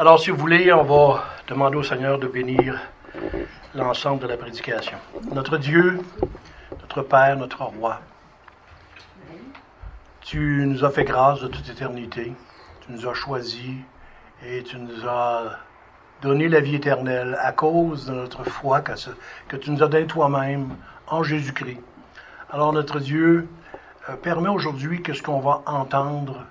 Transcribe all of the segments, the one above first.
Alors, si vous voulez, on va demander au Seigneur de bénir l'ensemble de la prédication. Notre Dieu, notre Père, notre Roi, tu nous as fait grâce de toute éternité. Tu nous as choisis et tu nous as donné la vie éternelle à cause de notre foi que, tu nous as donné toi-même en Jésus-Christ. Alors, notre Dieu, euh, permet aujourd'hui que ce qu'on va entendre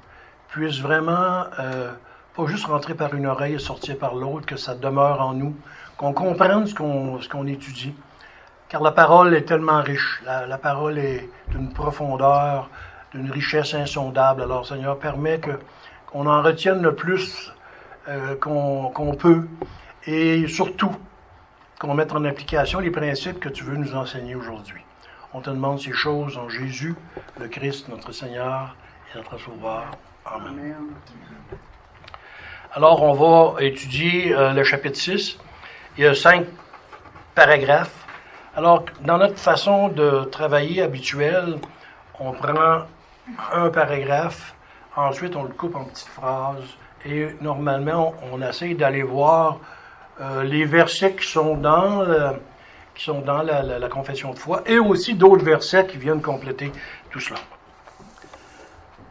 puisse vraiment euh, pas juste rentrer par une oreille et sortir par l'autre, que ça demeure en nous, qu'on comprenne ce qu'on ce qu'on étudie. Car la parole est tellement riche, la, parole est d'une profondeur, d'une richesse insondable. Alors Seigneur, permet que qu'on en retienne le plus euh, qu'on qu'on peut et surtout qu'on mette en application les principes que tu veux nous enseigner aujourd'hui. On te demande ces choses en Jésus, le Christ, notre Seigneur et notre Sauveur. Amen. Amen. Alors, on va étudier euh, le chapitre 6. Il y a cinq paragraphes. Alors, dans notre façon de travailler habituelle, on prend un paragraphe, ensuite on le coupe en petites phrases, et normalement, on, essaie d'aller voir euh, les versets qui sont dans, qui sont dans la, la confession de foi, et aussi d'autres versets qui viennent compléter tout cela.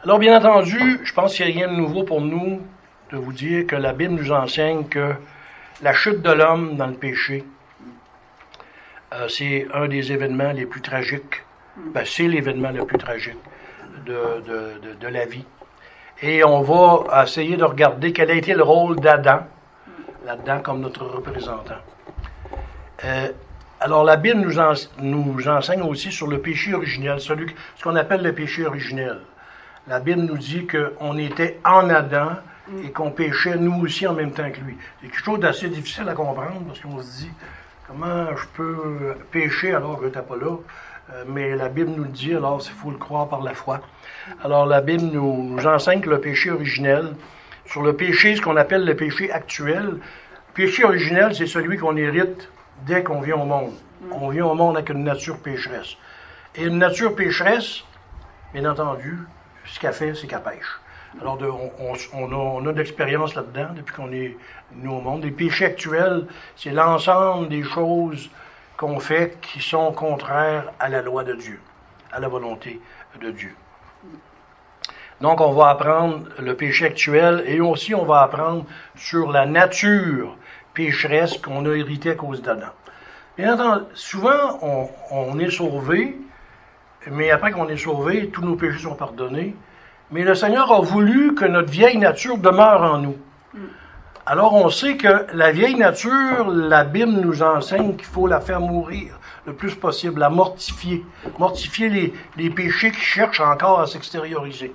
Alors, bien entendu, je pense qu'il n'y a rien de nouveau pour nous de vous dire que la Bible nous enseigne que la chute de l'homme dans le péché, euh, c'est un des événements les plus tragiques. Ben, c'est l'événement le plus tragique de, de, de, la vie. Et on va essayer de regarder quel a été le rôle d'Adam là-dedans comme notre représentant. Euh, alors la Bible nous, nous enseigne aussi sur le péché originel, celui, ce qu'on appelle le péché originel. La Bible nous dit qu'on était en Adam, et qu'on péchait nous aussi en même temps que lui. C'est quelque chose d'assez difficile à comprendre parce qu'on se dit comment je peux pécher alors que je n'étais pas là? Euh, mais la Bible nous le dit, alors il faut le croire par la foi. Alors la Bible nous, nous enseigne que le péché originel, sur le péché, ce qu'on appelle le péché actuel, le péché originel, c'est celui qu'on hérite dès qu'on vient au monde. On vient au monde avec une nature pécheresse. Et une nature pécheresse, bien entendu, ce qu'elle fait, c'est qu'elle pêche. Alors, on, a, de l'expérience là-dedans depuis qu'on est nous au monde. Les péchés actuels, c'est l'ensemble des choses qu'on fait qui sont contraires à la loi de Dieu, à la volonté de Dieu. Donc, on va apprendre le péché actuel et aussi on va apprendre sur la nature pécheresse qu'on a hérité à cause d'Adam. Bien entendu, souvent, on est sauvé, mais après qu'on est sauvé, tous nos péchés sont pardonnés. Mais le Seigneur a voulu que notre vieille nature demeure en nous. Alors on sait que la vieille nature, la Bible nous enseigne qu'il faut la faire mourir le plus possible, la mortifier, mortifier les, les péchés qui cherchent encore à s'extérioriser.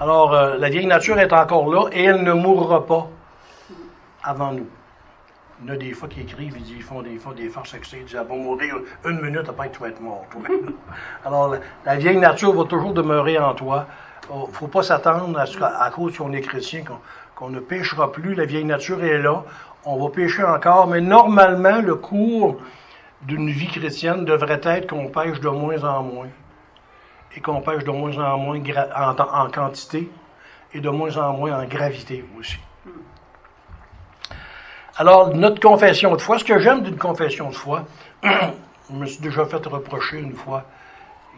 Alors euh, la vieille nature est encore là et elle ne mourra pas avant nous. Il y en a des fois qui écrivent, ils, disent, ils font des fois des farces ils disent, elle va mourir une minute après que tu vas être mort. Alors la, la vieille nature va toujours demeurer en toi ne faut pas s'attendre à, ce qu'à cause qu'on est chrétien, qu'on ne pêchera plus. La vieille nature est là. On va pêcher encore, mais normalement, le cours d'une vie chrétienne devrait être qu'on pêche de moins en moins. Et qu'on pêche de moins en moins en, quantité et de moins en moins en gravité aussi. Alors, notre confession de foi, ce que j'aime d'une confession de foi, je me suis déjà fait reprocher une fois,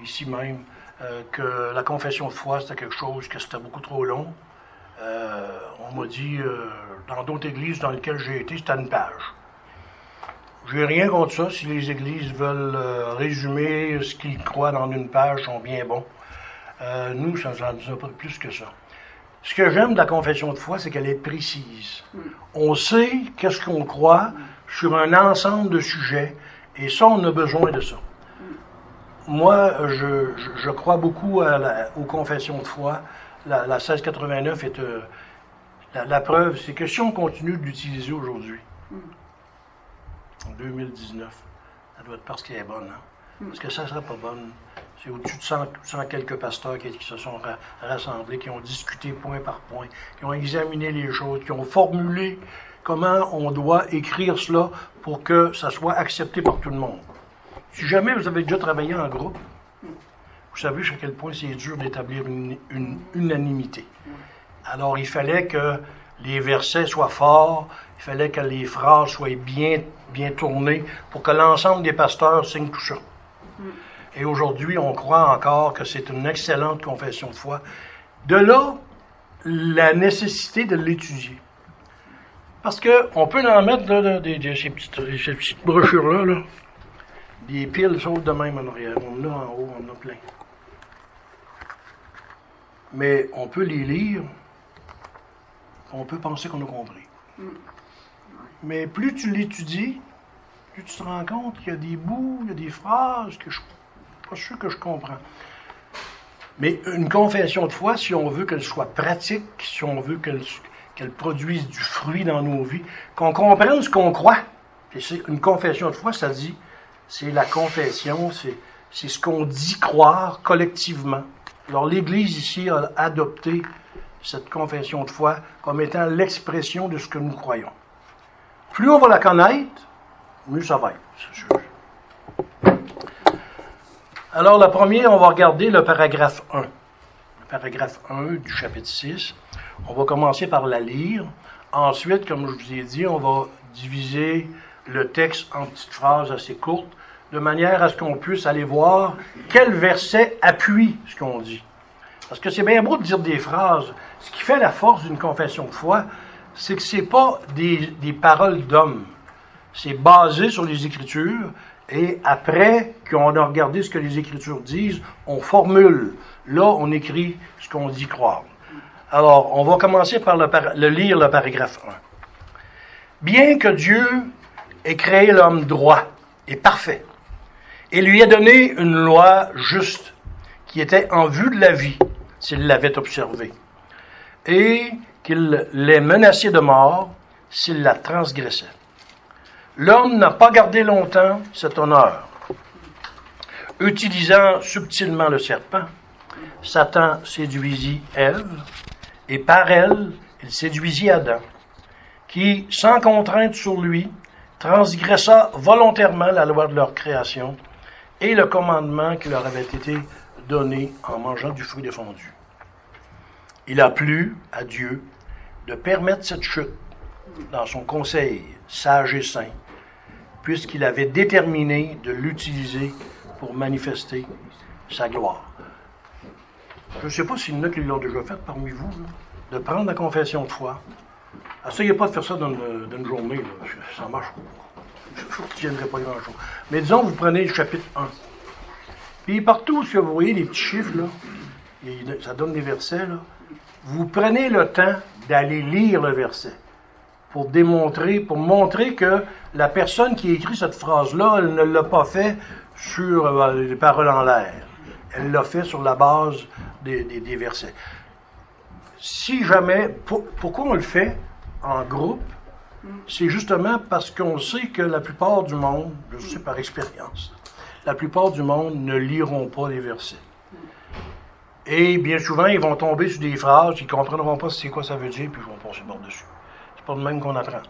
ici même, euh, que la confession de foi, c'était quelque chose que c'était beaucoup trop long. Euh, on m'a dit, euh, dans d'autres églises dans lesquelles j'ai été, c'était une page. J'ai rien contre ça. Si les églises veulent résumer ce qu'ils croient dans une page, sont bien bons. Nous, ça ne nous a pas plus que ça. Ce que j'aime de la confession de foi, c'est qu'elle est précise. On sait qu'est-ce qu'on croit sur un ensemble de sujets, et ça, on a besoin de ça moi, je, je, crois beaucoup à la, aux confessions de foi. La, la 1689 est euh, la, la, preuve, c'est que si on continue de l'utiliser aujourd'hui, mm. en 2019, ça doit être parce qu'elle est bonne. Hein? Mm. Parce que ça ne serait pas bonne. C'est au-dessus de 100, 100, quelques pasteurs qui, qui se sont ra rassemblés, qui ont discuté point par point, qui ont examiné les choses, qui ont formulé comment on doit écrire cela pour que ça soit accepté par tout le monde. Si jamais vous avez déjà travaillé en groupe, vous savez à quel point c'est dur d'établir une, unanimité. Alors, il fallait que les versets soient forts, il fallait que les phrases soient bien, bien tournées pour que l'ensemble des pasteurs signent tout ça. Et aujourd'hui, on croit encore que c'est une excellente confession de foi. De là, la nécessité de l'étudier. Parce qu'on peut en mettre là, des, ces, petites, brochures-là, là, des piles sautent de même en arrière. On en a en haut, on en a plein. Mais on peut les lire, on peut penser qu'on a compris. Mm. Mais plus tu l'étudies, plus tu te rends compte qu'il y a des bouts, il y a des phrases que je ne suis pas sûr que je comprends. Mais une confession de foi, si on veut qu'elle soit pratique, si on veut qu'elle produise du fruit dans nos vies, qu'on comprenne ce qu'on croit. Et une confession de foi, ça dit, c'est la confession, c'est ce qu'on dit croire collectivement. Alors l'Église ici a adopté cette confession de foi comme étant l'expression de ce que nous croyons. Plus on va la connaître, mieux ça va être. Alors, la première, on va regarder le paragraphe 1. Le paragraphe 1 du chapitre 6. On va commencer par la lire. Ensuite, comme je vous ai dit, on va diviser le texte en petites phrases assez courtes, de manière à ce qu'on puisse aller voir quel verset appuie ce qu'on dit. Parce que c'est bien beau de dire des phrases. Ce qui fait la force d'une confession de foi, c'est que c'est pas des, paroles d'hommes. C'est basé sur les Écritures, et après qu'on a regardé ce que les Écritures disent, on formule. Là, on écrit ce qu'on dit croire. Alors, on va commencer par le, le lire le paragraphe 1. Bien que Dieu ait créé l'homme droit et parfait, et lui ait donné une loi juste qui était en vue de la vie, s'il l'avait observée, et qu'il l'ait menacé de mort s'il la transgressait. L'homme n'a pas gardé longtemps cet honneur. Utilisant subtilement le serpent, Satan séduisit Ève, et par elle, il séduisit Adam, qui, sans contrainte sur lui, transgressa volontairement la loi de leur création et le commandement qui leur avait été donné en mangeant du fruit défendu. Il a plu à Dieu de permettre cette chute dans son conseil sage et saint, puisqu'il avait déterminé de l'utiliser pour manifester sa gloire. Je ne sais pas s'il y en a qui l'ont déjà fait parmi vous, de prendre la confession de foi. Essayez pas de faire ça dans une, journée, ça marche pas. Je ne tiendrai pas grand-chose. Mais disons, vous prenez le chapitre 1. Puis partout où vous voyez les petits chiffres, là, ça donne des versets, là, vous prenez le temps d'aller lire le verset pour démontrer, pour montrer que la personne qui a écrit cette phrase-là, elle ne l'a pas fait sur euh, les paroles en l'air. Elle l'a fait sur la base des, versets. Si jamais, pourquoi on le fait en groupe? C'est justement parce qu'on sait que la plupart du monde, je sais par expérience, la plupart du monde ne liront pas les versets. Et bien souvent, ils vont tomber sur des phrases, ils ne comprendront pas c'est quoi ça veut dire, puis ils vont passer par-dessus. C'est pas de même qu'on apprend.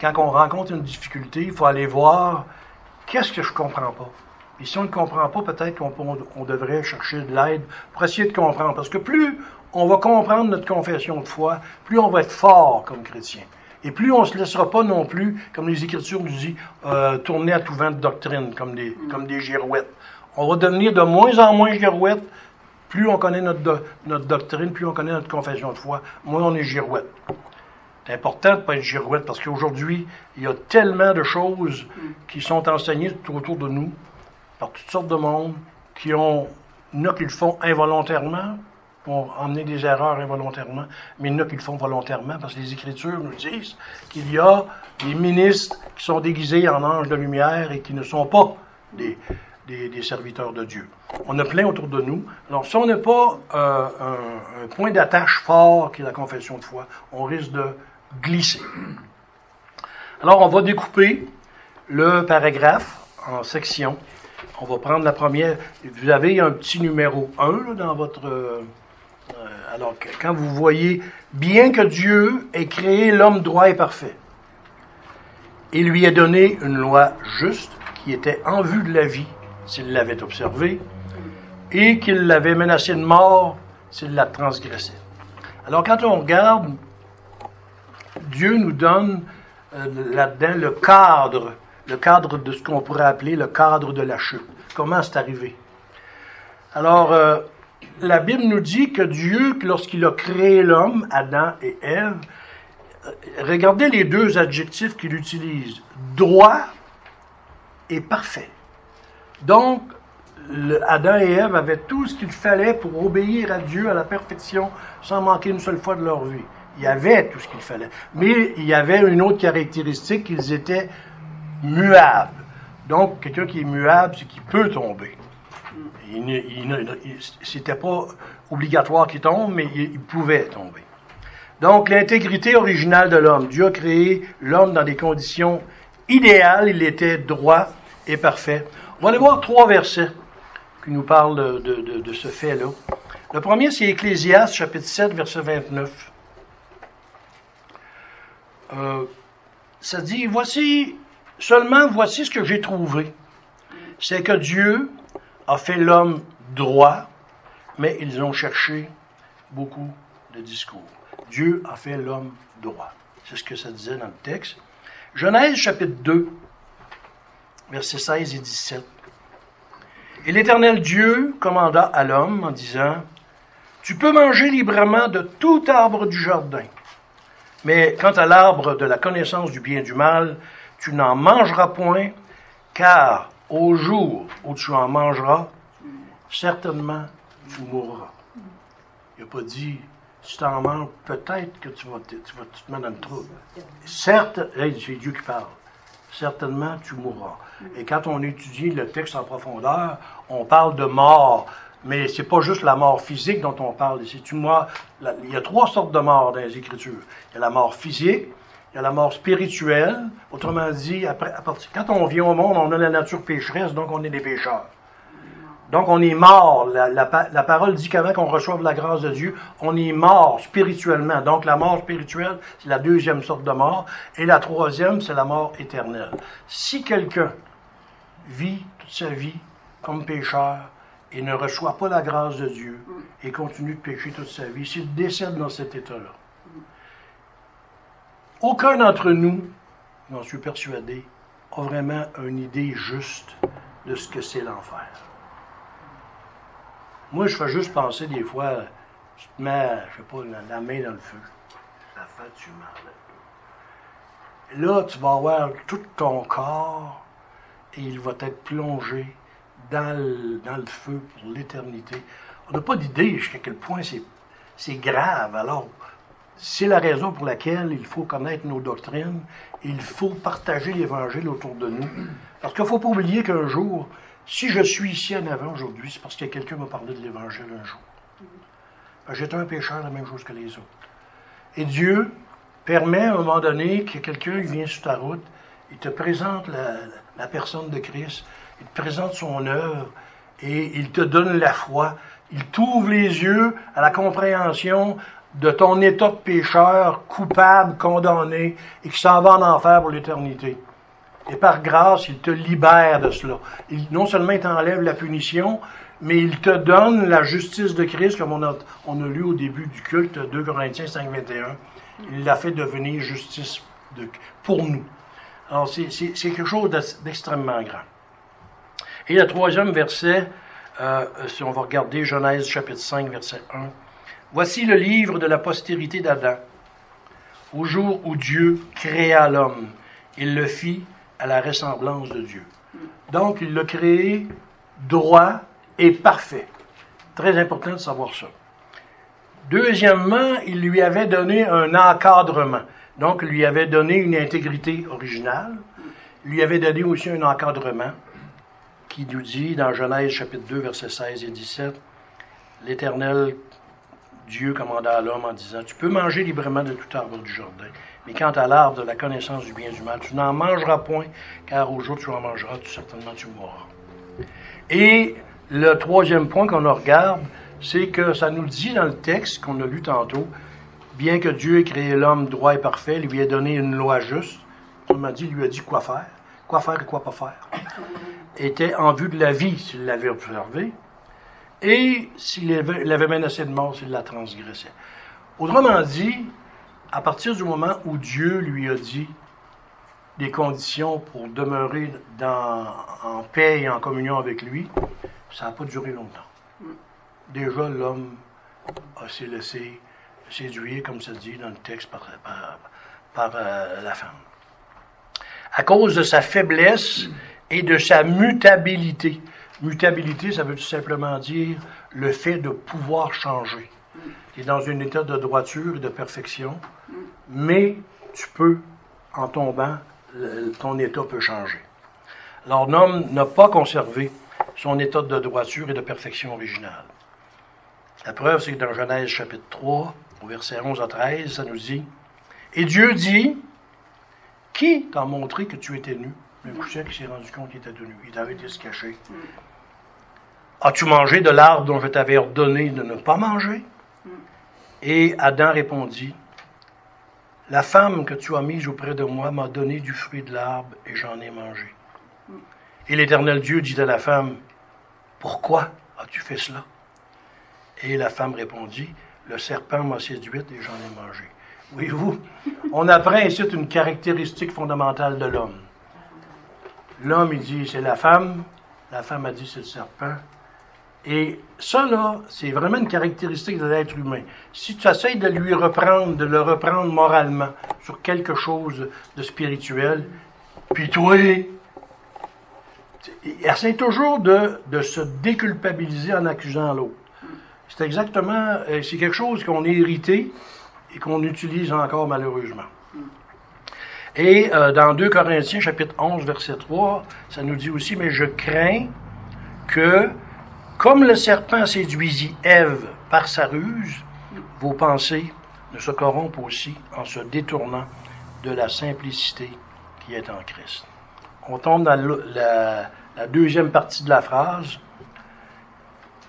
Quand on rencontre une difficulté, il faut aller voir qu'est-ce que je comprends pas. Et si on ne comprend pas, peut-être qu'on devrait chercher de l'aide pour essayer de comprendre. Parce que plus on va comprendre notre confession de foi, plus on va être fort comme chrétien. Et plus on ne se laissera pas non plus, comme les Écritures nous disent, euh, tourner à tout vent de doctrine, comme des, comme des girouettes. On va devenir de moins en moins girouettes. Plus on connaît notre, notre doctrine, plus on connaît notre confession de foi, moins on est girouette. C'est important de ne pas être girouette parce qu'aujourd'hui, il y a tellement de choses qui sont enseignées tout autour de nous par toutes sortes de monde qui ont, il y en a qui le font involontairement, pour emmener des erreurs involontairement, mais il y en a qui le font volontairement parce que les Écritures nous disent qu'il y a des ministres qui sont déguisés en anges de lumière et qui ne sont pas des, serviteurs de Dieu. On a plein autour de nous. Alors, si on n'a pas euh, un, un, point d'attache fort qui est la confession de foi, on risque de glisser. Alors, on va découper le paragraphe en sections. On va prendre la première. Vous avez un petit numéro 1 dans votre... Euh, alors, quand vous voyez, bien que Dieu ait créé l'homme droit et parfait, il lui a donné une loi juste qui était en vue de la vie s'il l'avait observée, et qu'il l'avait menacé de mort s'il la transgressait. Alors quand on regarde Dieu nous donne euh, là-dedans le cadre, le cadre de ce qu'on pourrait appeler le cadre de la chute. Comment c'est arrivé? Alors, euh, la Bible nous dit que Dieu, lorsqu'il a créé l'homme, Adam et Ève, euh, regardez les deux adjectifs qu'il utilise, droit et parfait. Donc, Adam et Ève avaient tout ce qu'il fallait pour obéir à Dieu à la perfection sans manquer une seule fois de leur vie. Il y avait tout ce qu'il fallait. Mais il y avait une autre caractéristique, qu'ils étaient muables. Donc, quelqu'un qui est muable, c'est qu'il peut tomber. C'était pas obligatoire qu'il tombe, mais il, pouvait tomber. Donc, l'intégrité originale de l'homme. Dieu a créé l'homme dans des conditions idéales. Il était droit et parfait. On va aller voir trois versets qui nous parlent de, de ce fait-là. Le premier, c'est Ecclésiaste, chapitre 7, verset 29. Euh, ça dit, voici, seulement voici ce que j'ai trouvé. C'est que Dieu a fait l'homme droit, mais ils ont cherché beaucoup de discours. Dieu a fait l'homme droit. C'est ce que ça disait dans le texte. Genèse chapitre 2, versets 16 et 17. Et l'Éternel Dieu commanda à l'homme en disant, Tu peux manger librement de tout arbre du jardin, mais quant à l'arbre de la connaissance du bien et du mal, tu n'en mangeras point, car au jour où tu en mangeras, certainement tu mourras. Il n'a pas dit, si tu en manges, peut-être que tu vas, te, tu vas te mettre dans le trou. Certes, c'est Dieu qui parle. Certainement, tu mourras. Et quand on étudie le texte en profondeur, on parle de mort mais c'est pas juste la mort physique dont on parle ici. Tu, il y a trois sortes de morts dans les Écritures. Il y a la mort physique, il y a la mort spirituelle. Autrement dit, à partir, quand on vient au monde, on a la nature pécheresse, donc on est des pécheurs. Donc on est mort. La, la, parole dit qu'avant qu'on reçoive la grâce de Dieu, on est mort spirituellement. Donc la mort spirituelle, c'est la deuxième sorte de mort. Et la troisième, c'est la mort éternelle. Si quelqu'un vit toute sa vie comme pécheur, et ne reçoit pas la grâce de Dieu et continue de pécher toute sa vie, s'il décède dans cet état-là, aucun d'entre nous, j'en suis persuadé, a vraiment une idée juste de ce que c'est l'enfer. Moi, je fais juste penser des fois, tu te mets, je sais pas, la, main dans le feu. Fait du mal. Là, tu vas avoir tout ton corps et il va être plongé dans le, dans le feu pour l'éternité. On n'a pas d'idée jusqu'à quel point c'est grave. Alors, c'est la raison pour laquelle il faut connaître nos doctrines, il faut partager l'Évangile autour de nous. Parce qu'il ne faut pas oublier qu'un jour, si je suis ici en avant aujourd'hui, c'est parce que quelqu'un m'a parlé de l'Évangile un jour. Ben, j'étais un pécheur la même chose que les autres. Et Dieu permet à un moment donné que quelqu'un vient sur ta route, il te présente la, la personne de Christ, il te présente son œuvre et il te donne la foi. Il t'ouvre les yeux à la compréhension de ton état de pécheur, coupable, condamné, et qui s'en va en enfer pour l'éternité. Et par grâce, il te libère de cela. Il, non seulement il t'enlève la punition, mais il te donne la justice de Christ, comme on a, on a lu au début du culte 2 Corinthiens 5, 21. Il l'a fait devenir justice pour nous. Alors, c'est quelque chose d'extrêmement grand. Et le troisième verset, euh, si on va regarder Genèse chapitre 5, verset 1. Voici le livre de la postérité d'Adam. Au jour où Dieu créa l'homme, il le fit à la ressemblance de Dieu. Donc, il l'a créé droit et parfait. Très important de savoir ça. Deuxièmement, il lui avait donné un encadrement. Donc, il lui avait donné une intégrité originale. Il lui avait donné aussi un encadrement qui nous dit dans Genèse chapitre 2, versets 16 et 17, l'Éternel Dieu commanda à l'homme en disant, Tu peux manger librement de tout arbre du jardin, mais quant à l'arbre de la connaissance du bien et du mal, tu n'en mangeras point, car au jour où tu en mangeras, tout certainement tu mourras. Et le troisième point qu'on regarde, c'est que ça nous dit dans le texte qu'on a lu tantôt, bien que Dieu ait créé l'homme droit et parfait, lui ait donné une loi juste, m'a dit, lui a dit quoi faire, quoi faire et quoi pas faire était en vue de la vie s'il l'avait observé, et s'il avait, menacé de mort s'il la transgressait. Autrement dit, à partir du moment où Dieu lui a dit des conditions pour demeurer en paix et en communion avec lui, ça n'a pas duré longtemps. Déjà, l'homme a s'est laissé séduire, comme ça dit dans le texte, par, par, euh, la femme. À cause de sa faiblesse et de sa mutabilité. Mutabilité, ça veut tout simplement dire le fait de pouvoir changer. Tu es dans un état de droiture et de perfection, mais tu peux, en tombant, ton état peut changer. Alors, l'homme n'a pas conservé son état de droiture et de perfection originale. La preuve, c'est que dans Genèse chapitre 3, au verset 11 à 13, ça nous dit Et Dieu dit Qui t'a montré que tu étais nu Un cousin qui s'est rendu compte qu'il était nu. Il avait été se cacher. As-tu mangé de l'arbre dont je t'avais ordonné de ne pas manger? Et Adam répondit la femme que tu as mise auprès de moi m'a donné du fruit de l'arbre et j'en ai mangé. Et l'Éternel Dieu dit à la femme, Pourquoi as-tu fait cela? Et la femme répondit, Le serpent m'a séduite et j'en ai mangé. Oui-vous, on apprend ici une caractéristique fondamentale de l'homme. L'homme, il dit, c'est la femme, la femme a dit, c'est le serpent, et ça, là, c'est vraiment une caractéristique de l'être humain. Si tu essaies de lui reprendre, de le reprendre moralement sur quelque chose de spirituel, puis toi, essaie toujours de, de se déculpabiliser en accusant l'autre. C'est exactement, euh, c'est quelque chose qu'on est hérité et qu'on utilise encore malheureusement. Et euh, dans 2 Corinthiens chapitre 11 verset 3, ça nous dit aussi, mais je crains que comme le serpent séduisit Ève par sa ruse, vos pensées ne se corrompent aussi en se détournant de la simplicité qui est en Christ. On tombe dans la, deuxième partie de la phrase.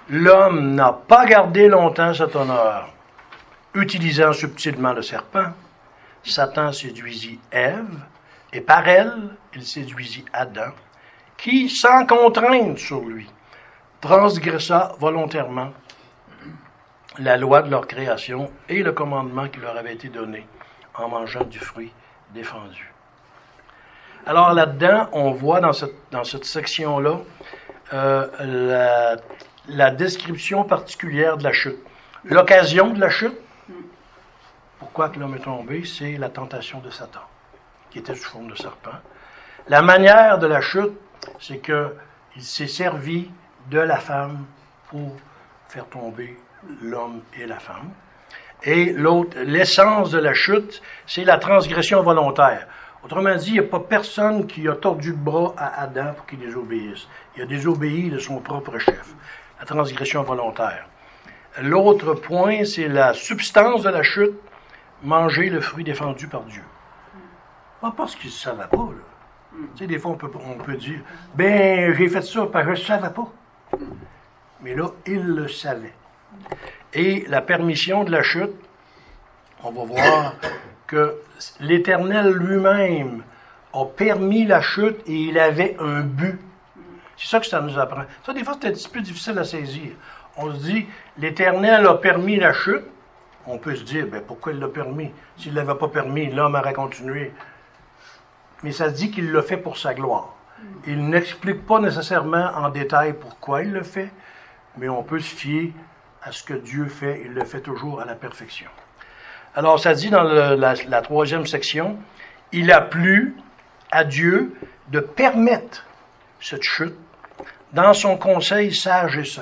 L'homme n'a pas gardé longtemps cet honneur, utilisant subtilement le serpent. Satan séduisit Ève, et par elle, il séduisit Adam, qui, sans contrainte sur lui, transgressa volontairement la loi de leur création et le commandement qui leur avait été donné en mangeant du fruit défendu. Alors là-dedans, on voit dans cette, dans cette section-là euh, la, la, description particulière de la chute. L'occasion de la chute, pourquoi que l'homme est tombé, c'est la tentation de Satan, qui était sous forme de serpent. La manière de la chute, c'est qu'il s'est servi de la femme pour faire tomber l'homme et la femme. Et l'autre, l'essence de la chute, c'est la transgression volontaire. Autrement dit, il n'y a pas personne qui a tordu le bras à Adam pour qu'il désobéisse. Il a désobéi de son propre chef. La transgression volontaire. L'autre point, c'est la substance de la chute, manger le fruit défendu par Dieu. Pas parce qu'il ne savait pas. Là. Tu sais, des fois, on peut, on peut dire, ben, j'ai fait ça parce que je ne savais pas. Mais là, il le savait. Et la permission de la chute, on va voir que l'Éternel lui-même a permis la chute et il avait un but. C'est ça que ça nous apprend. Ça, des fois, c'est un petit peu difficile à saisir. On se dit, l'Éternel a permis la chute. On peut se dire, ben, pourquoi il l'a permis? S'il ne l'avait pas permis, l'homme aurait continué. Mais ça se dit qu'il l'a fait pour sa gloire. Il n'explique pas nécessairement en détail pourquoi il le fait, mais on peut se fier à ce que Dieu fait. Il le fait toujours à la perfection. Alors, ça dit dans la, troisième section, il a plu à Dieu de permettre cette chute dans son conseil sage et saint.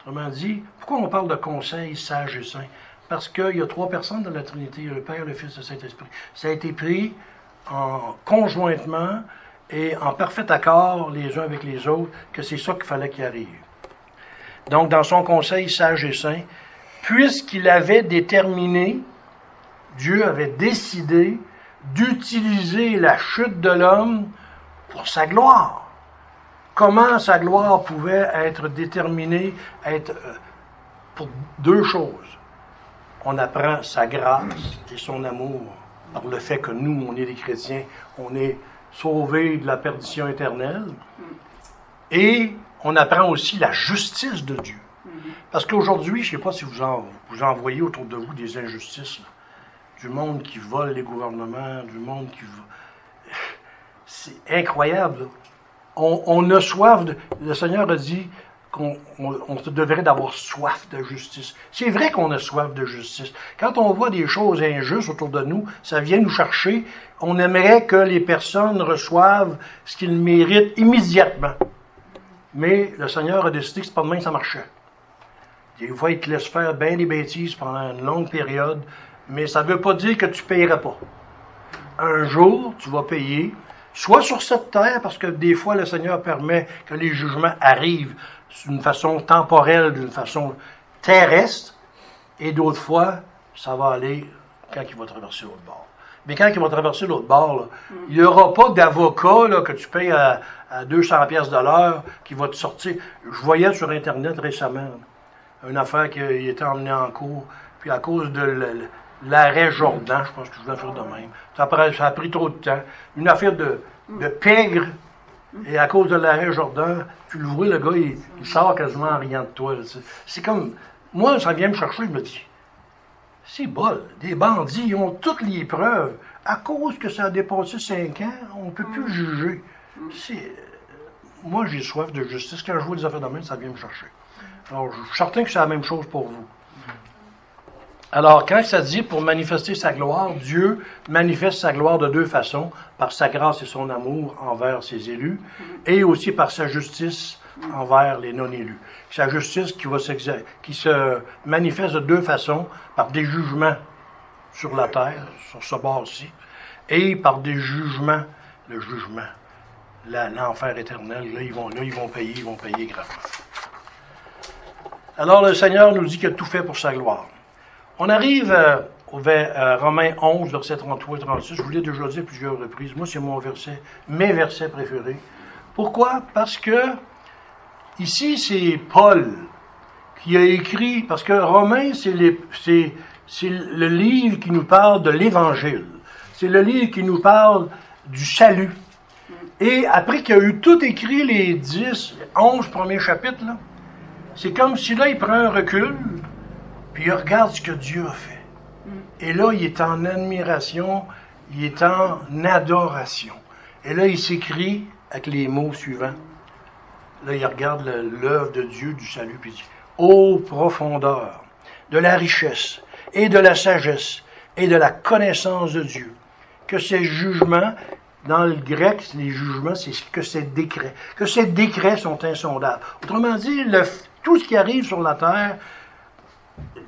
Autrement dit, pourquoi on parle de conseil sage et saint? Parce qu'il y a trois personnes dans la Trinité, le Père, le Fils et le Saint-Esprit. Ça a été pris en conjointement et en parfait accord les uns avec les autres que c'est ça qu'il fallait qu'il arrive. Donc, dans son conseil sage et saint, puisqu'il avait déterminé, Dieu avait décidé d'utiliser la chute de l'homme pour sa gloire. Comment sa gloire pouvait être déterminée, être euh, pour deux choses. On apprend sa grâce et son amour par le fait que nous, on est des chrétiens, on est sauvé de la perdition éternelle. Et on apprend aussi la justice de Dieu. Parce qu'aujourd'hui, je ne sais pas si vous en, vous en voyez autour de vous des injustices. du monde qui vole les gouvernements, du monde qui... C'est incroyable. On, on, a soif, de, le Seigneur a dit qu'on on, on devrait d'avoir soif de justice. C'est vrai qu'on a soif de justice. Quand on voit des choses injustes autour de nous, ça vient nous chercher. On aimerait que les personnes reçoivent ce qu'ils méritent immédiatement. Mais le Seigneur a décidé que c'est pas demain que ça marchait. Des fois, il te laisse faire bien des bêtises pendant une longue période, mais ça ne veut pas dire que tu ne payeras pas. Un jour, tu vas payer, soit sur cette terre, parce que des fois, le Seigneur permet que les jugements arrivent d'une façon temporelle, d'une façon terrestre, et d'autres fois, ça va aller quand il va traverser l'autre bord. Mais quand il va traverser l'autre bord, il n'y aura pas d'avocat que tu payes à, à 200 pièces de l'heure qui va te sortir. Je voyais sur Internet récemment une affaire qui était emmenée en cours, puis à cause de l'arrêt Jordan, je pense que je vais faire de même. Ça a, pris trop de temps. Une affaire de, de et à cause de l'arrêt Jordan, tu le vois, le gars, il, sort quasiment en riant de toi. C'est comme, moi, ça vient me chercher, je me dis, c'est bol. Des bandits, ils ont toutes les preuves. À cause que ça a dépassé cinq ans, on ne peut plus juger. C'est, moi, j'ai soif de justice. Quand je vois des affaires de même, ça vient me chercher. Alors, je suis certain que c'est la même chose pour vous. Alors, quand ça dit pour manifester sa gloire, Dieu manifeste sa gloire de deux façons, par sa grâce et son amour envers ses élus, et aussi par sa justice envers les non-élus. Sa justice qui, va qui se manifeste de deux façons, par des jugements sur la terre, sur ce bord-ci, et par des jugements, le jugement, l'enfer éternel. Là ils, vont, là, ils vont payer, ils vont payer gravement. Alors le Seigneur nous dit qu'il a tout fait pour sa gloire. On arrive euh, au euh, Romains 11, versets 33 et 36. Je vous l'ai déjà dit plusieurs reprises. Moi, c'est mon verset, mes versets préférés. Pourquoi? Parce que ici, c'est Paul qui a écrit, parce que Romains, c'est le livre qui nous parle de l'Évangile. C'est le livre qui nous parle du salut. Et après qu'il a eu tout écrit, les 10, 11 premiers chapitres, c'est comme si là, il prend un recul, puis il regarde ce que Dieu a fait. Et là, il est en admiration, il est en adoration. Et là, il s'écrit avec les mots suivants. Là, il regarde l'œuvre de Dieu du salut, puis il dit, Ô profondeur de la richesse et de la sagesse et de la connaissance de Dieu, que ces jugements, dans le grec, les jugements, c'est que ces décrets, que ces décrets sont insondables. Autrement dit, tout ce qui arrive sur la terre,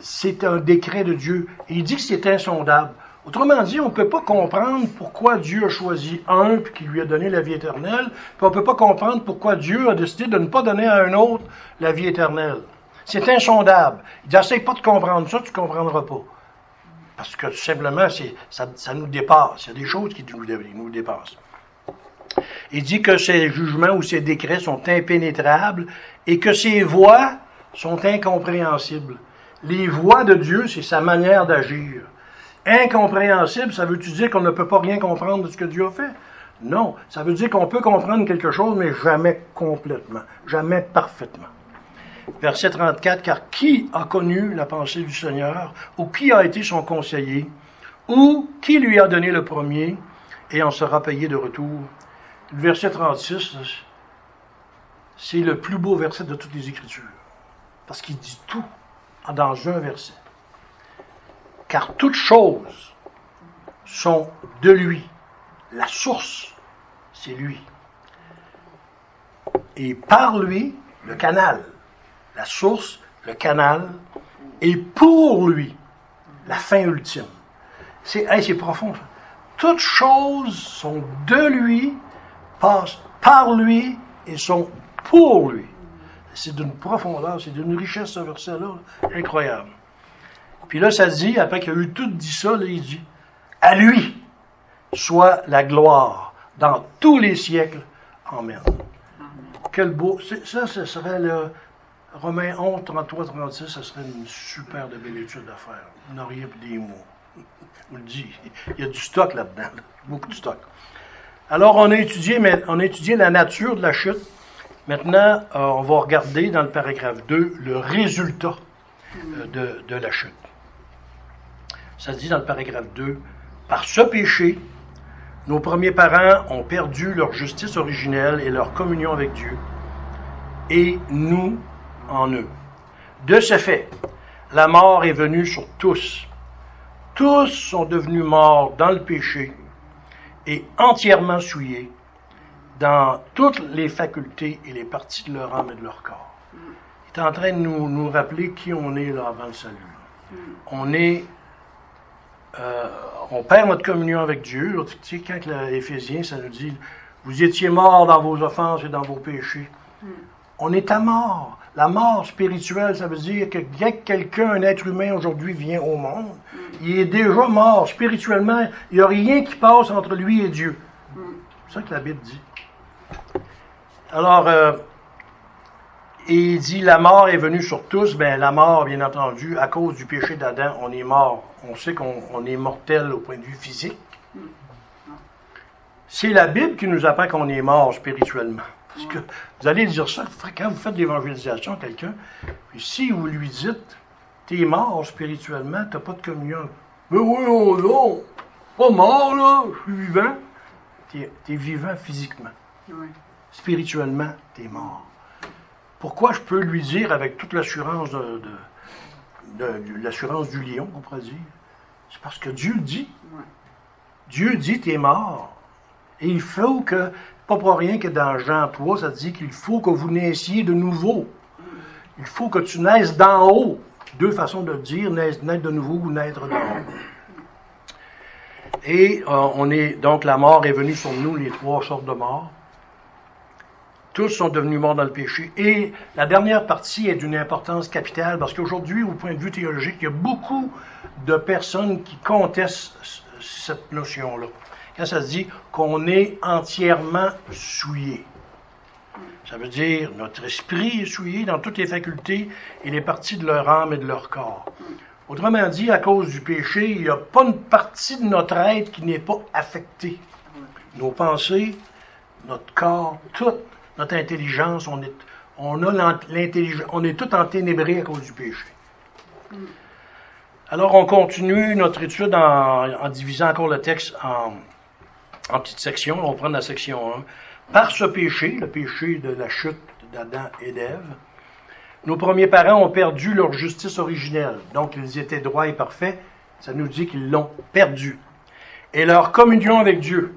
c'est un décret de Dieu. Il dit que c'est insondable. Autrement dit, on ne peut pas comprendre pourquoi Dieu a choisi un puis qui lui a donné la vie éternelle, puis on ne peut pas comprendre pourquoi Dieu a décidé de ne pas donner à un autre la vie éternelle. C'est insondable. Il dit, essaye pas de comprendre ça, tu ne comprendras pas. Parce que tout simplement, ça, ça, nous dépasse. Il y a des choses qui nous, nous dépassent. Il dit que ces jugements ou ces décrets sont impénétrables et que ses voies sont incompréhensibles. Les voies de Dieu, c'est sa manière d'agir. Incompréhensible, ça veut-tu dire qu'on ne peut pas rien comprendre de ce que Dieu a fait? Non, ça veut dire qu'on peut comprendre quelque chose, mais jamais complètement, jamais parfaitement. Verset 34, car qui a connu la pensée du Seigneur, ou qui a été son conseiller, ou qui lui a donné le premier, et en sera payé de retour? Verset 36, c'est le plus beau verset de toutes les Écritures. Parce qu'il dit tout dans un verset. Car toutes choses sont de lui. La source, c'est lui. Et par lui, le canal. La source, le canal. Et pour lui, la fin ultime. C'est profond. Toutes choses sont de lui, passent par lui et sont pour lui. C'est d'une profondeur, c'est d'une richesse ce verset-là, incroyable. Puis là, ça dit, après qu'il a eu tout dit ça, là, il dit, à lui soit la gloire dans tous les siècles. Amen. Quel beau. Ça, ce serait le Romains 11, 33, 36, ce serait une super de belle étude à faire. Vous n'auriez plus des mots. Je vous le dis. Il y a du stock là-dedans. Beaucoup de stock. Alors, on a étudié, on a étudié la nature de la chute. Maintenant, euh, on va regarder dans le paragraphe 2 le résultat euh, de, de, la chute. Ça dit dans le paragraphe 2, par ce péché, nos premiers parents ont perdu leur justice originelle et leur communion avec Dieu, et nous en eux. De ce fait, la mort est venue sur tous. Tous sont devenus morts dans le péché et entièrement souillés dans toutes les facultés et les parties de leur âme et de leur corps. Il est en train de nous, nous rappeler qui on est là avant le salut. On est euh, on perd notre communion avec Dieu. Tu sais, quand l'Éphésiens, ça nous dit, vous étiez morts dans vos offenses et dans vos péchés. On est à mort. La mort spirituelle, ça veut dire que dès que quelqu'un, un être humain aujourd'hui vient au monde, il est déjà mort spirituellement. Il n'y a rien qui passe entre lui et Dieu. C'est ça que la Bible dit. Alors, euh, et il dit, la mort est venue sur tous. Ben, la mort, bien entendu, à cause du péché d'Adam, on est mort. On sait qu'on est mortel au point de vue physique. C'est la Bible qui nous apprend qu'on est mort spirituellement. Parce que vous allez dire ça quand vous faites l'évangélisation à quelqu'un, puis si vous lui dites, t'es mort spirituellement, t'as pas de communion. Mais oui, oh non, pas mort là, je suis vivant. T'es es vivant physiquement. Spirituellement, t'es mort. Pourquoi je peux lui dire avec toute l'assurance de, l'assurance du lion, on pourrait dire? C'est parce que Dieu dit. Dieu dit, t'es mort. Et il faut que, pas pour rien que dans Jean 3, ça dit qu'il faut que vous naissiez de nouveau. Il faut que tu naisses d'en haut. Deux façons de dire, naître de nouveau ou naître d'en haut. Et euh, on est donc la mort est venue sur nous, les trois sortes de morts. Tous sont devenus morts dans le péché. Et la dernière partie est d'une importance capitale parce qu'aujourd'hui, au point de vue théologique, il y a beaucoup de personnes qui contestent cette notion-là. Quand ça se dit qu'on est entièrement souillé. Ça veut dire notre esprit est souillé dans toutes les facultés et les parties de leur âme et de leur corps. Autrement dit, à cause du péché, il n'y a pas une partie de notre être qui n'est pas affectée. Nos pensées, notre corps, tout notre intelligence, on est, on a l'intelligence, est tout enténébré à cause du péché. Alors, on continue notre étude en, divisant encore le texte en, petites sections. On va prendre la section 1. Par ce péché, le péché de la chute d'Adam et d'Ève, nos premiers parents ont perdu leur justice originelle. Donc, ils étaient droits et parfaits. Ça nous dit qu'ils l'ont perdu. Et leur communion avec Dieu.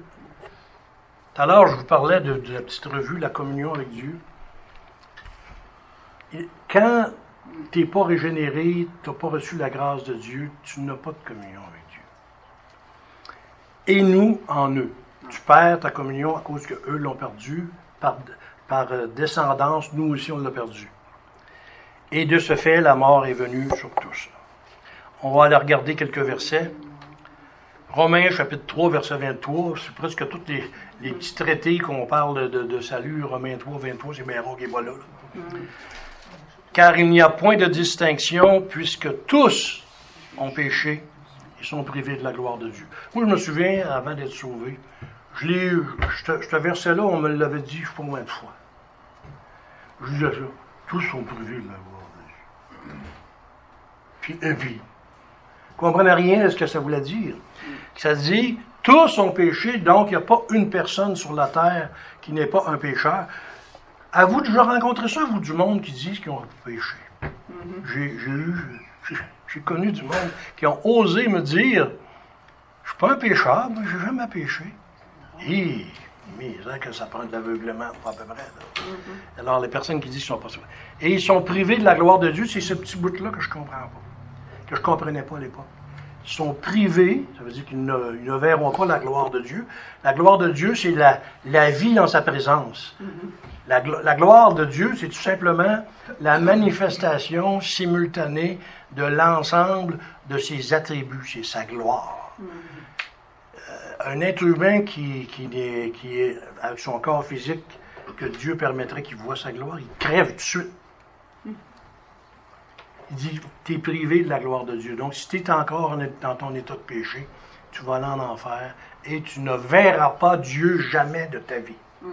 L'heure, je vous parlais de, la petite revue La communion avec Dieu. quand tu n'es pas régénéré, tu n'as pas reçu la grâce de Dieu, tu n'as pas de communion avec Dieu. Et nous, en eux. Tu perds ta communion à cause qu'eux l'ont perdu. Par, par euh, descendance, nous aussi, on l'a perdu. Et de ce fait, la mort est venue sur tous. On va aller regarder quelques versets. Romains chapitre 3, verset 23, c'est presque tous les, petits traités qu'on parle de, salut, Romains 3, 23, c'est Méron qui est voilà. Car il n'y a point de distinction, puisque tous ont péché et sont privés de la gloire de Dieu. Moi, je me souviens, avant d'être sauvé, je l'ai eu, ce verset-là, on me l'avait dit, je sais pas moins de fois. Je disais ça, tous sont privés de la gloire de Dieu. Puis, et puis, comprenez rien de ce que ça voulait dire. Ça dit, tous ont péché, donc il n'y a pas une personne sur la terre qui n'est pas un pécheur. À vous déjà rencontré ça, vous, du monde qui disent qu'ils ont péché. Mm-hmm. J'ai eu, j'ai connu du monde qui ont osé me dire, je suis pas un pécheur, mais j'ai jamais péché. Et, mais que ça prend de l'aveuglement, pas à peu près. Mm-hmm. Alors, les personnes qui disent qu'ils sont pas Et ils sont privés de la gloire de Dieu, c'est ce petit bout-là que je comprends pas, que je comprenais pas à l'époque sont privés, ça veut dire qu'ils ne, verront pas la gloire de Dieu. La gloire de Dieu, c'est la, la, vie dans sa présence. la, la, gloire de Dieu, c'est tout simplement la manifestation simultanée de l'ensemble de ses attributs, c'est sa gloire. Euh, un être humain qui, qui, est, qui est avec son corps physique, que Dieu permettrait qu'il voit sa gloire, il crève tout de suite. Il dit, tu es privé de la gloire de Dieu. Donc, si tu es encore dans ton état de péché, tu vas aller en enfer et tu ne verras pas Dieu jamais de ta vie. Mm.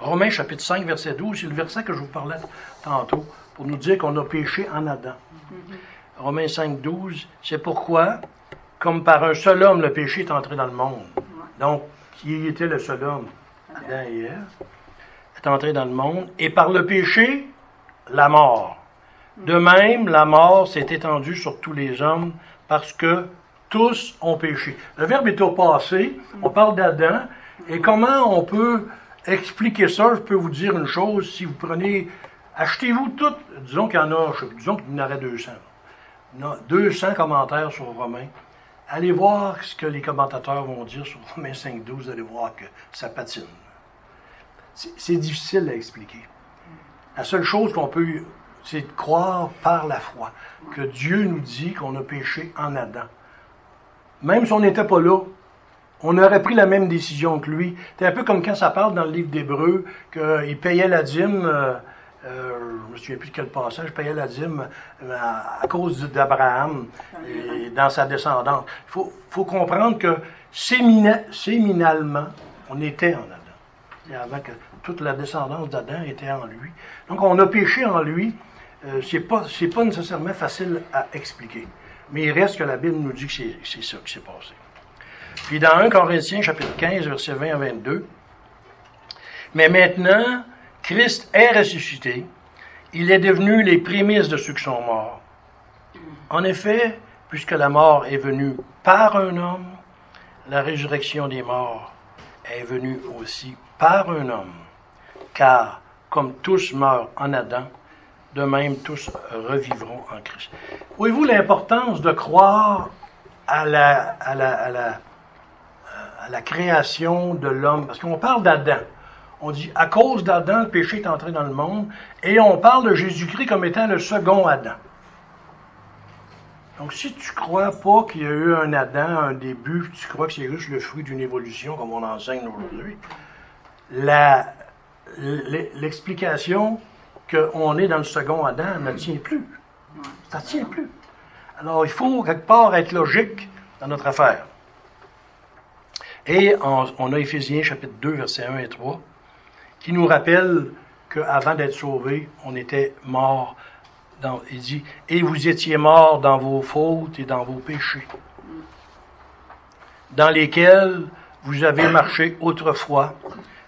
Romains chapitre 5, verset 12, c'est le verset que je vous parlais tantôt pour nous dire qu'on a péché en Adam. Mm-hmm. Romains 5, 12, c'est pourquoi, comme par un seul homme, le péché est entré dans le monde. Donc, qui était le seul homme? Adam et Ève est entré dans le monde. Et par le péché, la mort. De même, la mort s'est étendue sur tous les hommes parce que tous ont péché. Le verbe est au passé. On parle d'Adam. Et comment on peut expliquer ça? Je peux vous dire une chose. Si vous prenez, achetez-vous toutes, disons qu'il y en a, disons qu'il y en aurait 200. 200 commentaires sur Romains. Allez voir ce que les commentateurs vont dire sur Romains 5.12. Vous allez voir que ça patine. C'est difficile à expliquer. La seule chose qu'on peut, c'est de croire par la foi que Dieu nous dit qu'on a péché en Adam. Même si on n'était pas là, on aurait pris la même décision que lui. C'est un peu comme quand ça parle dans le livre d'Hébreu qu'il payait la dîme, euh, euh, je ne me souviens plus de quel passage, payait la dîme euh, à, cause d'Abraham et dans sa descendance. Il faut, faut, comprendre que séminalement, on était en Adam. Avant que toute la descendance d'Adam était en lui. Donc on a péché en lui. Euh, c'est pas pas nécessairement facile à expliquer, mais il reste que la Bible nous dit que c'est ça qui s'est passé. Puis dans 1 Corinthiens chapitre 15 verset 20 à 22, mais maintenant Christ est ressuscité, il est devenu les prémices de ceux qui sont morts. En effet, puisque la mort est venue par un homme, la résurrection des morts est venue aussi par un homme car comme tous meurent en Adam, de même tous revivront en Christ. Voyez-vous l'importance de croire à la, à la, à la, à la création de l'homme? Parce qu'on parle d'Adam. On dit, à cause d'Adam, le péché est entré dans le monde, et on parle de Jésus-Christ comme étant le second Adam. Donc, si tu crois pas qu'il y a eu un Adam, un début, tu crois que c'est juste le fruit d'une évolution, comme on enseigne aujourd'hui, l'explication qu'on est dans le second Adam ne tient plus. Ça ne tient plus. Alors, il faut quelque part être logique dans notre affaire. Et on, a Éphésiens chapitre 2, versets 1 et 3, qui nous rappelle qu'avant d'être sauvés, on était mort. Dans, il dit, et vous étiez morts dans vos fautes et dans vos péchés, dans lesquels vous avez marché autrefois,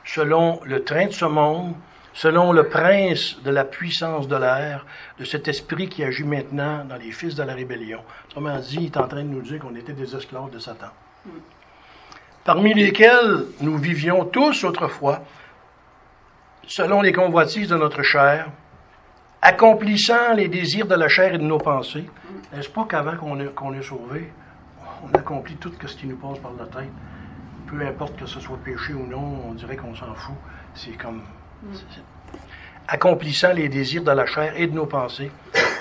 selon le train de ce monde, selon le prince de la puissance de l'air, de cet esprit qui agit maintenant dans les fils de la rébellion. Autrement dit, il est en train de nous dire qu'on était des esclaves de Satan. Parmi lesquels nous vivions tous autrefois, selon les convoitises de notre chair, accomplissant les désirs de la chair et de nos pensées. N'est-ce pas qu'avant qu'on est, qu'on est sauvé, on accomplit tout ce qui nous passe par la tête? peu importe que ce soit péché ou non, on dirait qu'on s'en fout. C'est comme. Accomplissant les désirs de la chair et de nos pensées,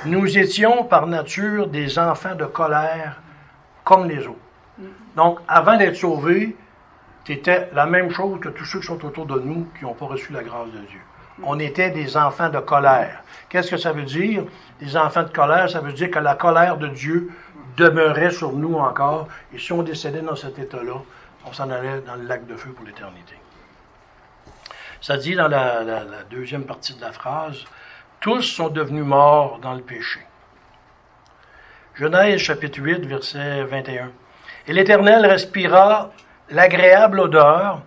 nous étions par nature des enfants de colère comme les autres. Donc, avant d'être sauvés, tu étais la même chose que tous ceux qui sont autour de nous qui n'ont pas reçu la grâce de Dieu. On était des enfants de colère. Qu'est-ce que ça veut dire? Des enfants de colère, ça veut dire que la colère de Dieu demeurait sur nous encore. Et si on décédait dans cet état-là, on s'en allait dans le lac de feu pour l'éternité. Ça dit dans la, deuxième partie de la phrase, tous sont devenus morts dans le péché. Genèse chapitre 8, verset 21. Et l'Éternel respira l'agréable odeur,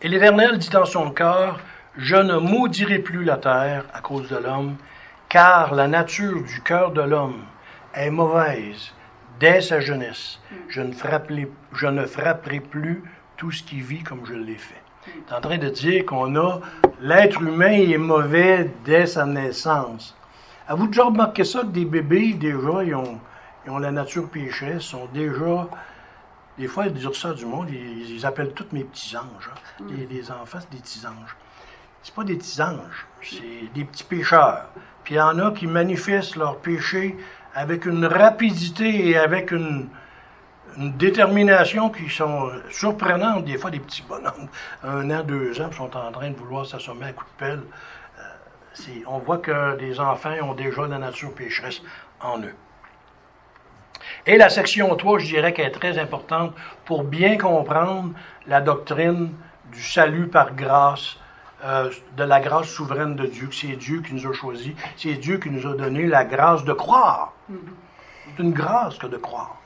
et l'Éternel dit dans son cœur, je ne maudirai plus la terre à cause de l'homme, car la nature du cœur de l'homme est mauvaise dès sa jeunesse. Je ne, frapperai, je ne frapperai plus tout ce qui vit comme je l'ai fait. Est en train de dire qu'on a l'être humain est mauvais dès sa naissance. Avez-vous déjà remarqué ça que des bébés, déjà, ils ont, ils ont la nature pécheresse, sont déjà. Des fois, ils disent ça du monde, ils, appellent tous mes petits anges. Hein. Les, les, enfants, c'est des petits anges. C'est pas des petits anges, c'est des petits pécheurs. Puis il y en a qui manifestent leur péché avec une rapidité et avec une, détermination qui sont surprenantes. Des fois, des petits bonhommes, un an, deux ans, sont en train de vouloir s'assommer à coup de pelle. Euh, on voit que des enfants ont déjà la nature pécheresse en eux. Et la section 3, je dirais qu'elle est très importante pour bien comprendre la doctrine du salut par grâce euh, de la grâce souveraine de Dieu, que c'est Dieu qui nous a choisis, c'est Dieu qui nous a donné la grâce de croire. C'est une grâce que de croire.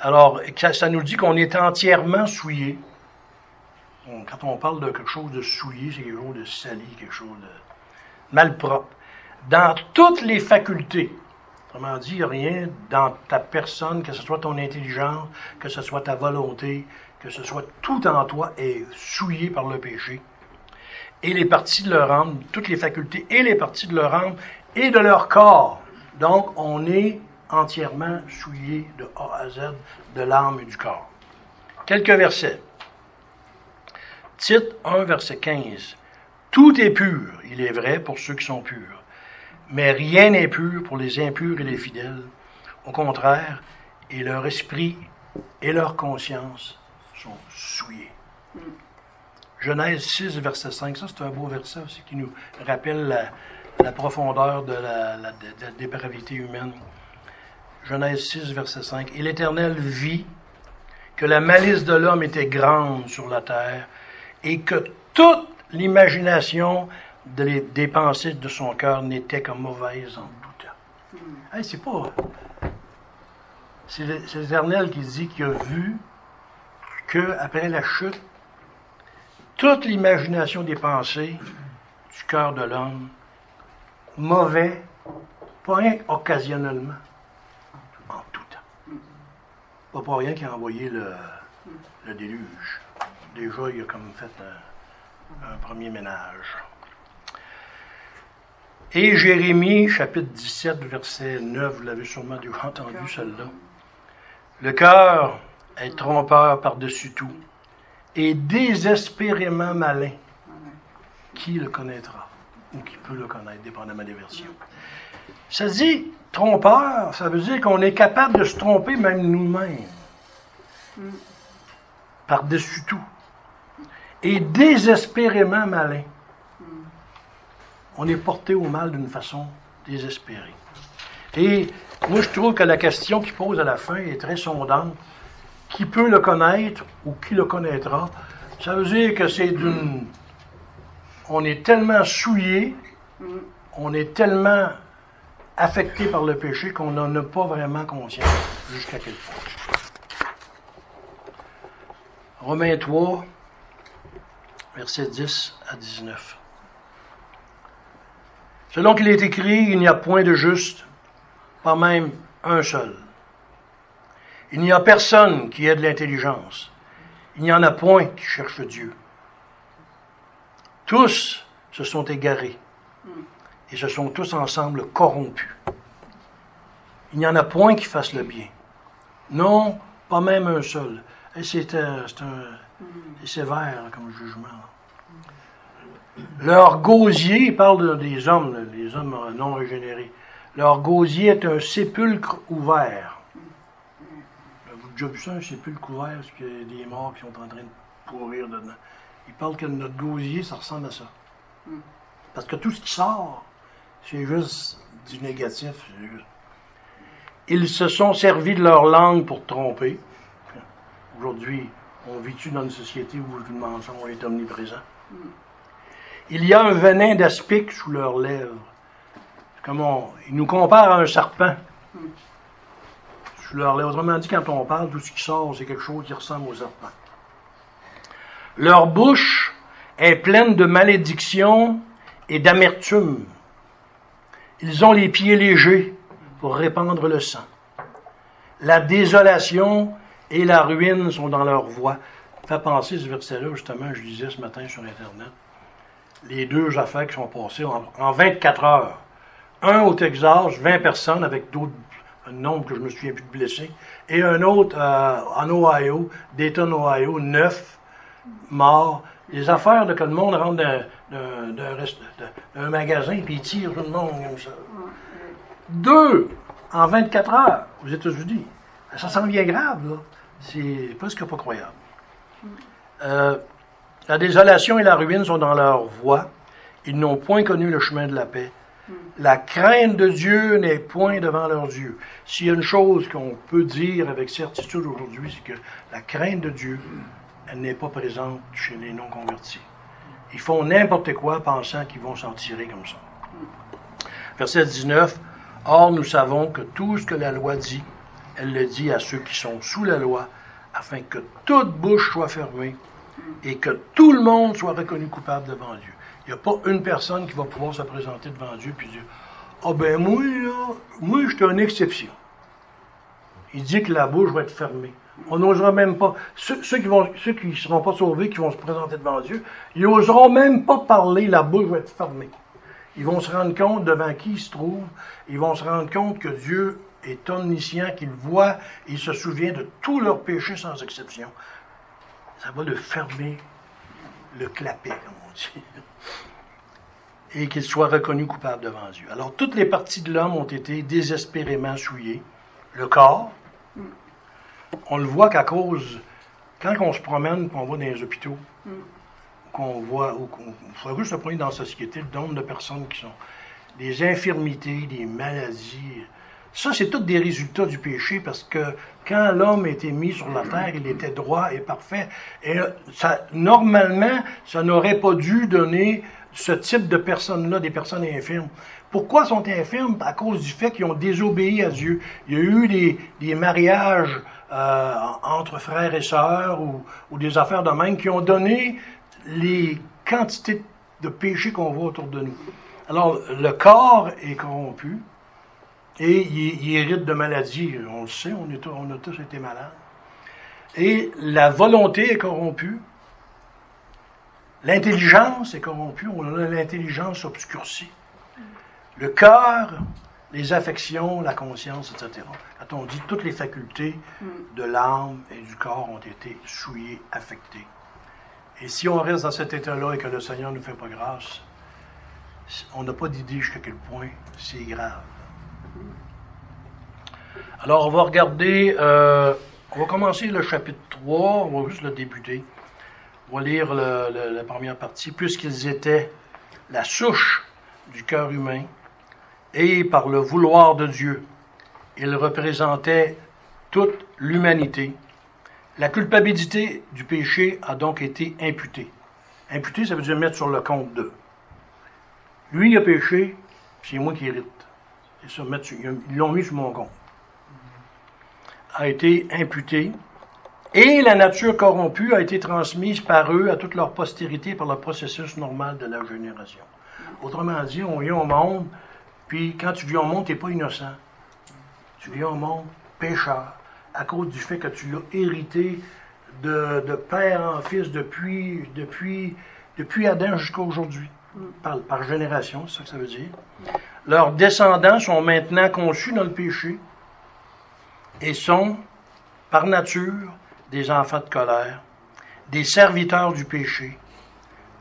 Alors, ça, nous dit qu'on est entièrement souillé. Quand on parle de quelque chose de souillé, c'est quelque chose de sali, quelque chose de malpropre. Dans toutes les facultés, Autrement dit, rien dans ta personne, que ce soit ton intelligence, que ce soit ta volonté, que ce soit tout en toi est souillé par le péché. Et les parties de leur âme, toutes les facultés et les parties de leur âme et de leur corps. Donc, on est entièrement souillé de A à Z de l'âme et du corps. Quelques versets. Titre 1, verset 15. Tout est pur, il est vrai, pour ceux qui sont purs. Mais rien n'est pur pour les impurs et les fidèles. Au contraire, et leur esprit et leur conscience sont souillés. Genèse 6, verset 5, ça c'est un beau verset aussi qui nous rappelle la, profondeur de la dépravité humaine. Genèse 6, verset 5. Et l'Éternel vit que la malice de l'homme était grande sur la terre et que toute l'imagination des pensées de son cœur n'était que mauvaise en tout temps. c'est pas. C'est l'Éternel qui dit qu'il a vu que après la chute, toute l'imagination des pensées du cœur de l'homme, mauvais, pas occasionnellement. Pas pour rien qu'il a envoyé le, déluge. Déjà, il a comme fait un premier ménage. Et Jérémie, chapitre 17, verset 9, vous l'avez sûrement déjà entendu celle-là. Le cœur est trompeur par-dessus tout et désespérément malin. Qui le connaîtra ou qui peut le connaître, dépendamment des versions. Ça dit trompeur, ça veut dire qu'on est capable de se tromper même nous-mêmes. Par-dessus tout. Et désespérément malin on est porté au mal d'une façon désespérée. Et moi, je trouve que la question qu'il pose à la fin est très sondante. Qui peut le connaître ou qui le connaîtra? Ça veut dire que c'est d'une. On est tellement souillé, on est tellement affecté par le péché qu'on n'en a pas vraiment conscience jusqu'à quel point. Romains 3, versets 10 à 19. Selon qu'il est écrit, il n'y a point de juste, pas même un seul. Il n'y a personne qui ait de l'intelligence. Il n'y en a point qui cherche Dieu. Tous se sont égarés et se sont tous ensemble corrompus. Il n'y en a point qui fasse le bien. Non, pas même un seul. C'est sévère comme jugement. Leur gosier, il parle des hommes, les hommes non régénérés. Leur gosier est un sépulcre ouvert. Vous avez déjà vu ça, un sépulcre ouvert, parce qu'il y a des morts qui sont en train de pourrir dedans? Il parle que notre gosier, ça ressemble à ça. Parce que tout ce qui sort, c'est juste du négatif. Ils se sont servis de leur langue pour tromper. Aujourd'hui, on vit dans une société où le mensonge est omniprésent? Il y a un venin d'aspic sous leurs lèvres. Ils nous comparent à un serpent. Sous leurs lèvres. Autrement dit, quand on parle, tout ce qui sort, c'est quelque chose qui ressemble au serpent. Leur bouche est pleine de malédictions et d'amertume. Ils ont les pieds légers pour répandre le sang. La désolation et la ruine sont dans leur voix. Fait penser ce verset-là, justement, je lisais ce matin sur Internet les deux affaires qui sont passées en, 24 heures. Un au Texas, 20 personnes avec d'autres, un nombre que je me souviens plus de blessés, et un autre euh, en Ohio, Dayton, Ohio, 9 morts. Les affaires de que le monde rentre d'un magasin puis il tire tout le monde comme ça. Deux en 24 heures aux États-Unis. Ça s'en vient grave, là. C'est presque pas croyable. Euh, la désolation et la ruine sont dans leur voie. Ils n'ont point connu le chemin de la paix. La crainte de Dieu n'est point devant leurs yeux. S'il y a une chose qu'on peut dire avec certitude aujourd'hui, c'est que la crainte de Dieu, n'est pas présente chez les non-convertis. Ils font n'importe quoi pensant qu'ils vont s'en tirer comme ça. Verset 19. Or, nous savons que tout ce que la loi dit, elle le dit à ceux qui sont sous la loi, afin que toute bouche soit fermée et que tout le monde soit reconnu coupable devant Dieu. Il n'y a pas une personne qui va pouvoir se présenter devant Dieu et dire Ah ben moi, là, moi, je suis une exception. Il dit que la bouche va être fermée. On n'osera même pas. Ceux, qui vont, ceux qui ne seront pas sauvés, qui vont se présenter devant Dieu, ils n'oseront même pas parler, la bouche va être fermée. Ils vont se rendre compte devant qui ils se trouvent. Ils vont se rendre compte que Dieu est omniscient, qu'il voit, et il se souvient de tous leurs péchés sans exception. Ça va le fermer, le clapet, comme on dit. Et qu'il soit reconnu coupable devant Dieu. Alors, toutes les parties de l'homme ont été désespérément souillées. Le corps, on le voit qu'à cause, quand on se promène, qu'on va dans les hôpitaux, qu'on voit, ou qu'on faut juste se prendre dans la société, le nombre de personnes qui sont des infirmités, des maladies. Ça, c'est tous des résultats du péché parce que quand l'homme était mis sur la terre, il était droit et parfait. Et ça, normalement, ça n'aurait pas dû donner ce type de personnes-là, des personnes infirmes. Pourquoi sont infirmes? À cause du fait qu'ils ont désobéi à Dieu. Il y a eu des mariages euh, entre frères et sœurs ou, des affaires de même qui ont donné les quantités de péchés qu'on voit autour de nous. Alors, le corps est corrompu et il, hérite de maladies. On le sait, on, on a tous été malades. Et la volonté est corrompue. L'intelligence est corrompue. On a l'intelligence obscurcie. Le cœur, les affections, la conscience, etc. Quand on dit toutes les facultés de l'âme et du corps ont été souillées, affectées. Et si on reste dans cet état-là et que le Seigneur ne nous fait pas grâce, on n'a pas d'idée jusqu'à quel point c'est grave. Alors, on va regarder, euh, on va commencer le chapitre 3, on va juste le débuter. On va lire la première partie. Puisqu'ils étaient la souche du cœur humain et par le vouloir de Dieu, ils représentaient toute l'humanité la culpabilité du péché a donc été imputée. Imputée, ça veut dire mettre sur le compte de. Lui, il a péché, c'est moi qui hérite. Ça, ils l'ont mis sur mon compte. A été imputé. Et la nature corrompue a été transmise par eux à toute leur postérité par le processus normal de la génération. Autrement dit, on vient au monde, puis quand tu viens au monde, tu n'es pas innocent. Tu viens au monde pécheur à cause du fait que tu l'as hérité de, père en fils depuis, depuis, depuis Adam jusqu'à aujourd'hui, par, par génération, c'est ça que ça veut dire. Leurs descendants sont maintenant conçus dans le péché et sont, par nature, des enfants de colère, des serviteurs du péché,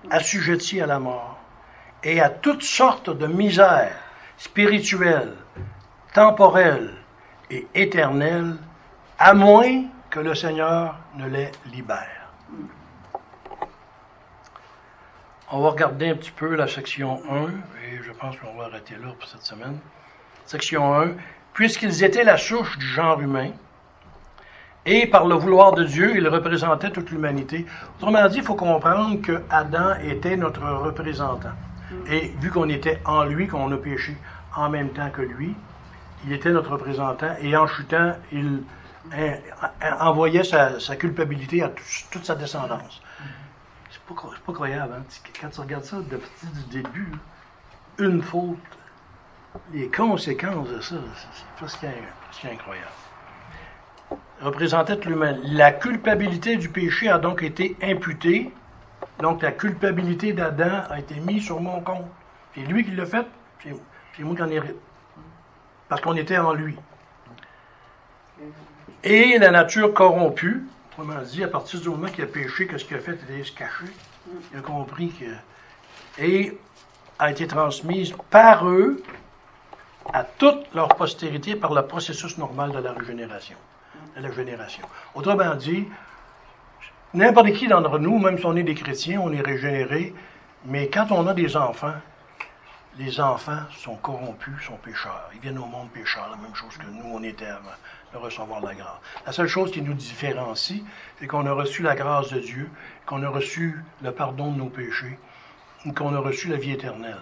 assujettis à la mort et à toutes sortes de misères spirituelles, temporelles et éternelles à moins que le Seigneur ne les libère. On va regarder un petit peu la section 1, et je pense qu'on va arrêter là pour cette semaine. Section 1. Puisqu'ils étaient la souche du genre humain, et par le vouloir de Dieu, ils représentaient toute l'humanité. Autrement dit, il faut comprendre que Adam était notre représentant. Et vu qu'on était en lui, qu'on a péché en même temps que lui, il était notre représentant, et en chutant, il envoyait sa, culpabilité à toute sa descendance. C'est pas, pas croyable. Hein? Quand tu regardes ça depuis du début, une faute, les conséquences de ça, c'est presque, incroyable. Représentait l'humain. La culpabilité du péché a donc été imputée. Donc la culpabilité d'Adam a été mise sur mon compte. C'est lui qui l'a fait, c'est moi qui en hérite. Parce qu'on était en lui. Et la nature corrompue, autrement dit, à partir du moment qu'il a péché, que ce qu'il a fait, c'était se cacher. Il a compris que. Et a été transmise par eux à toute leur postérité par le processus normal de la régénération. La génération. Autrement dit, n'importe qui d'entre nous, même si on est des chrétiens, on est régénérés, mais quand on a des enfants, les enfants sont corrompus, sont pécheurs. Ils viennent au monde pécheurs, la même chose que nous, on était avant de recevoir la grâce. La seule chose qui nous différencie, c'est qu'on a reçu la grâce de Dieu, qu'on a reçu le pardon de nos péchés, qu'on a reçu la vie éternelle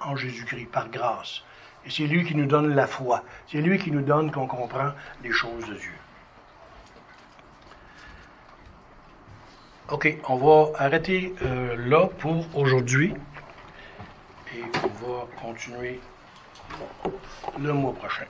en Jésus-Christ par grâce. Et c'est lui qui nous donne la foi. C'est lui qui nous donne qu'on comprend les choses de Dieu. OK, on va arrêter euh, là pour aujourd'hui. Et on va continuer le mois prochain.